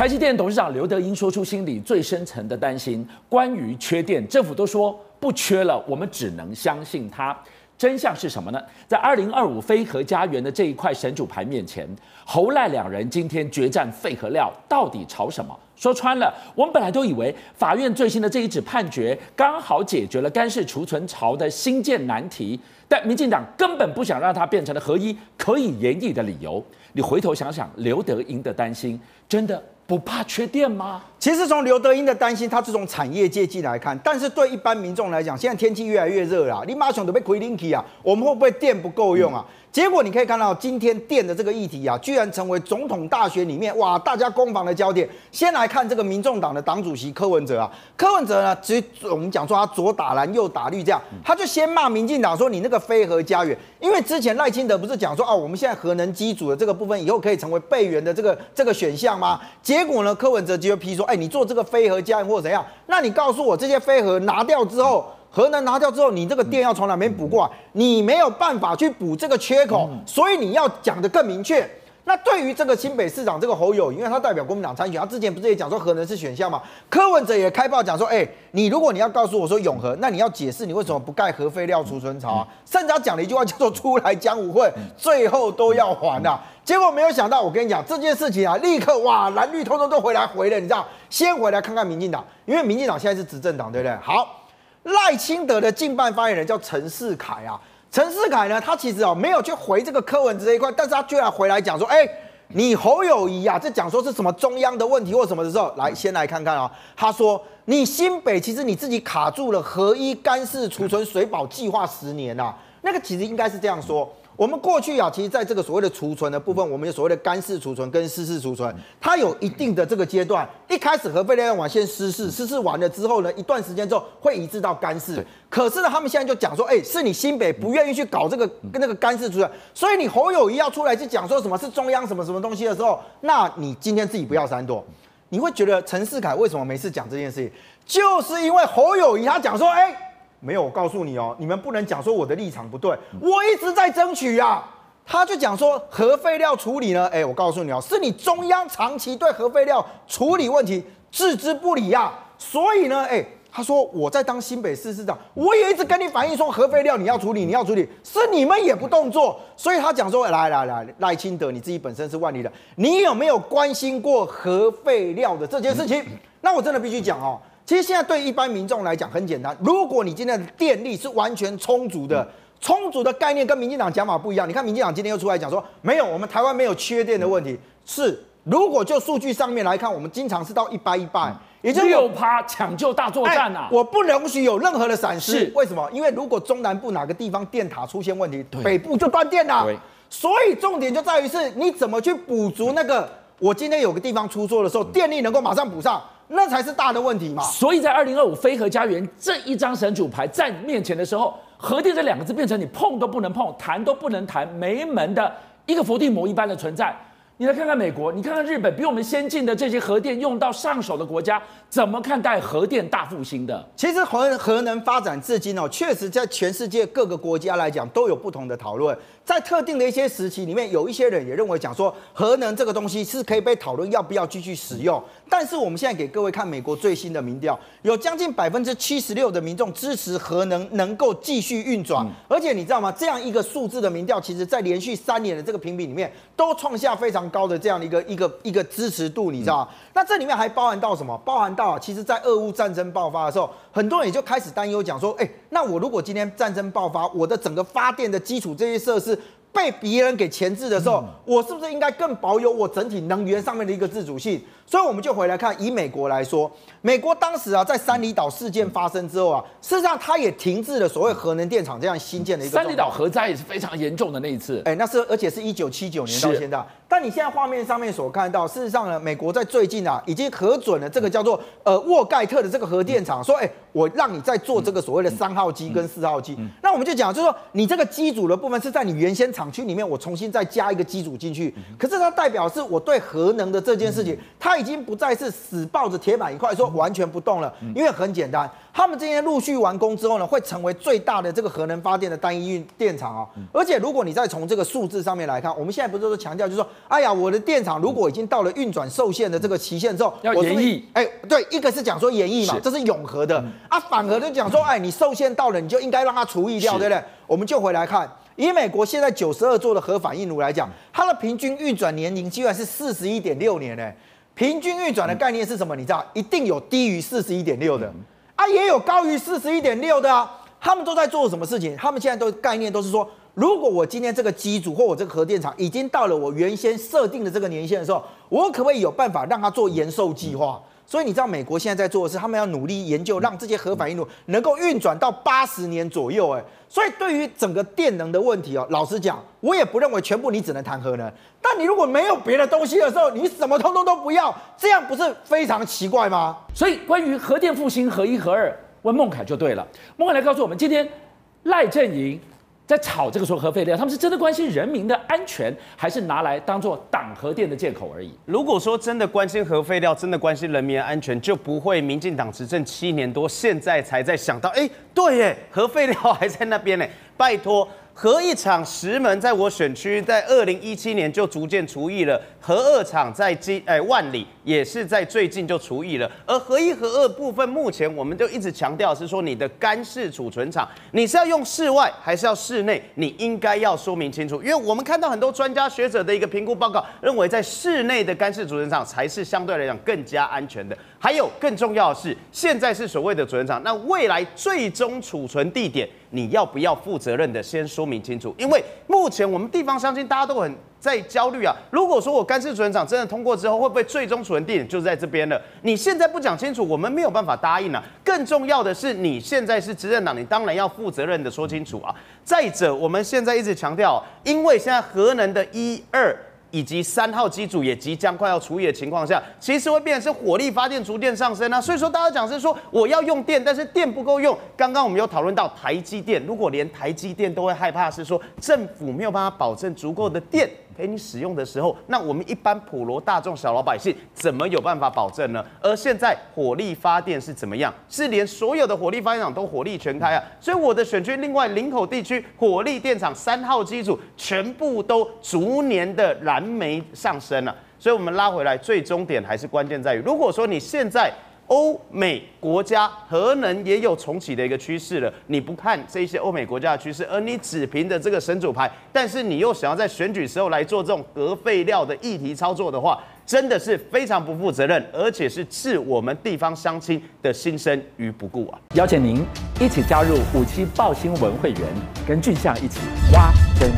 台积电董事长刘德英说出心里最深层的担心，关于缺电，政府都说不缺了，我们只能相信他。真相是什么呢？在二零二五非核家园的这一块神主牌面前，侯赖两人今天决战废核料，到底吵什么？说穿了，我们本来都以为法院最新的这一纸判决刚好解决了干式储存槽的新建难题，但民进党根本不想让它变成了合一可以研议的理由。你回头想想，刘德英的担心真的不怕缺电吗？其实从刘德英的担心，他是从产业界进来看，但是对一般民众来讲，现在天气越来越热了，你马上都被亏进去啊，我们会不会电不够用啊？嗯结果你可以看到，今天电的这个议题啊，居然成为总统大选里面哇，大家攻防的焦点。先来看这个民众党的党主席柯文哲啊，柯文哲呢，其实我们讲说他左打蓝右打绿这样，他就先骂民进党说，你那个飞核家园，因为之前赖清德不是讲说啊，我们现在核能机组的这个部分以后可以成为备援的这个这个选项吗？结果呢，柯文哲就批说，哎，你做这个非核家园或者怎样，那你告诉我这些非核拿掉之后。核能拿掉之后，你这个电要从哪边补过来？你没有办法去补这个缺口，所以你要讲的更明确。那对于这个新北市长这个侯友宜，因为他代表国民党参选，他之前不是也讲说核能是选项吗？柯文哲也开炮讲说，哎，你如果你要告诉我说永和，那你要解释你为什么不盖核废料储存槽啊？甚至他讲了一句话叫做“出来讲舞会，最后都要还啊”。结果没有想到，我跟你讲这件事情啊，立刻哇蓝绿通通都回来回了，你知道？先回来看看民进党，因为民进党现在是执政党，对不对？好。赖清德的近办发言人叫陈世凯啊，陈世凯呢，他其实哦没有去回这个柯文哲这一块，但是他居然回来讲说，哎，你侯友谊啊，这讲说是什么中央的问题或什么的时候，来先来看看啊，他说你新北其实你自己卡住了合一干式储存水保计划十年呐、啊，那个其实应该是这样说。我们过去啊，其实在这个所谓的储存的部分，我们有所谓的干式储存跟湿式储存，它有一定的这个阶段。一开始核废料用完先湿式，湿式完了之后呢，一段时间之后会移至到干式。可是呢，他们现在就讲说，哎，是你新北不愿意去搞这个跟那个干式储存，所以你侯友谊要出来去讲说什么是中央什么什么东西的时候，那你今天自己不要闪躲，你会觉得陈世凯为什么每次讲这件事情，就是因为侯友谊他讲说，哎。没有，我告诉你哦，你们不能讲说我的立场不对，我一直在争取呀。他就讲说核废料处理呢，哎，我告诉你哦，是你中央长期对核废料处理问题置之不理呀。所以呢，哎，他说我在当新北市市长，我也一直跟你反映说核废料你要处理，你要处理，是你们也不动作。所以他讲说，来来来，赖清德你自己本身是万里人，你有没有关心过核废料的这件事情？那我真的必须讲哦。其实现在对一般民众来讲很简单，如果你今天的电力是完全充足的，充足的概念跟民进党讲法不一样。你看民进党今天又出来讲说，没有，我们台湾没有缺电的问题。是，如果就数据上面来看，我们经常是到一百一百，也就是六趴抢救大作战啊！我不容许有任何的闪失。为什么？因为如果中南部哪个地方电塔出现问题，北部就断电了。所以重点就在于是你怎么去补足那个，我今天有个地方出错的时候，电力能够马上补上。那才是大的问题嘛！所以在二零二五非核家园这一张神主牌在你面前的时候，核电这两个字变成你碰都不能碰、谈都不能谈、没门的一个伏地魔一般的存在。你来看看美国，你看看日本，比我们先进的这些核电用到上手的国家，怎么看待核电大复兴的？其实核核能发展至今哦，确实在全世界各个国家来讲都有不同的讨论。在特定的一些时期里面，有一些人也认为讲说核能这个东西是可以被讨论要不要继续使用。但是我们现在给各位看美国最新的民调，有将近百分之七十六的民众支持核能能够继续运转。而且你知道吗？这样一个数字的民调，其实在连续三年的这个评比里面，都创下非常高的这样的一个一个一个支持度，你知道吗？那这里面还包含到什么？包含到啊，其实在俄乌战争爆发的时候，很多人也就开始担忧讲说，哎，那我如果今天战争爆发，我的整个发电的基础这些设施。被别人给钳制的时候，我是不是应该更保有我整体能源上面的一个自主性？所以我们就回来看，以美国来说，美国当时啊，在三里岛事件发生之后啊，事实上它也停滞了所谓核能电厂这样新建的一个。三里岛核灾也是非常严重的那一次，哎，那是而且是一九七九年到现在。但你现在画面上面所看到，事实上呢，美国在最近啊，已经核准了这个叫做呃沃盖特的这个核电厂，说，哎，我让你在做这个所谓的三号机跟四号机。那我们就讲，就是说你这个机组的部分是在你原先厂区里面我重新再加一个机组进去。可是它代表是我对核能的这件事情，它已经不再是死抱着铁板一块说完全不动了，因为很简单。他们这些陆续完工之后呢，会成为最大的这个核能发电的单一运电厂啊。而且如果你再从这个数字上面来看，我们现在不是说强调，就是说，哎呀，我的电厂如果已经到了运转受限的这个期限之后，要延役。哎，对，一个是讲说延役嘛，这是永和的啊，反而就讲说，哎，你受限到了，你就应该让它除役掉，对不对？我们就回来看，以美国现在九十二座的核反应炉来讲，它的平均运转年龄居然是四十一点六年呢。平均运转的概念是什么？你知道，一定有低于四十一点六的。啊，也有高于四十一点六的啊，他们都在做什么事情？他们现在都概念都是说，如果我今天这个机组或我这个核电厂已经到了我原先设定的这个年限的时候，我可不可以有办法让它做延寿计划？所以你知道美国现在在做的是，他们要努力研究，让这些核反应炉能够运转到八十年左右。哎，所以对于整个电能的问题哦，老实讲，我也不认为全部你只能谈核能。但你如果没有别的东西的时候，你什么通通都不要，这样不是非常奇怪吗？所以关于核电复兴核一核二，问孟凯就对了。孟凯来告诉我们，今天赖阵营。在炒这个说核废料，他们是真的关心人民的安全，还是拿来当做挡核电的借口而已？如果说真的关心核废料，真的关心人民的安全，就不会民进党执政七年多，现在才在想到，哎，对耶，核废料还在那边呢，拜托。核一厂石门在我选区，在二零一七年就逐渐除役了。核二厂在今哎万里也是在最近就除役了。而核一核二部分，目前我们就一直强调是说，你的干式储存厂，你是要用室外还是要室内？你应该要说明清楚。因为我们看到很多专家学者的一个评估报告，认为在室内的干式储存厂才是相对来讲更加安全的。还有更重要的是，现在是所谓的储存厂，那未来最终储存地点，你要不要负责任的先说明清楚？因为目前我们地方乡亲大家都很在焦虑啊。如果说我干式储存厂真的通过之后，会不会最终储存地点就在这边了？你现在不讲清楚，我们没有办法答应啊。更重要的是，你现在是执政党，你当然要负责任的说清楚啊。再者，我们现在一直强调，因为现在核能的一二。以及三号机组也即将快要除役的情况下，其实会变成是火力发电逐渐上升啊。所以说，大家讲是说我要用电，但是电不够用。刚刚我们有讨论到台积电，如果连台积电都会害怕，是说政府没有办法保证足够的电。给你使用的时候，那我们一般普罗大众小老百姓怎么有办法保证呢？而现在火力发电是怎么样？是连所有的火力发电厂都火力全开啊！所以我的选区另外林口地区火力电厂三号机组全部都逐年的燃煤上升了啊。所以我们拉回来，最终点还是关键在于，如果说你现在。欧美国家核能也有重启的一个趋势了，你不看这些欧美国家的趋势，而你只凭着这个神主牌，但是你又想要在选举时候来做这种核废料的议题操作的话，真的是非常不负责任，而且是置我们地方乡亲的心声于不顾啊！邀请您一起加入五七报新闻会员，跟俊相一起挖根。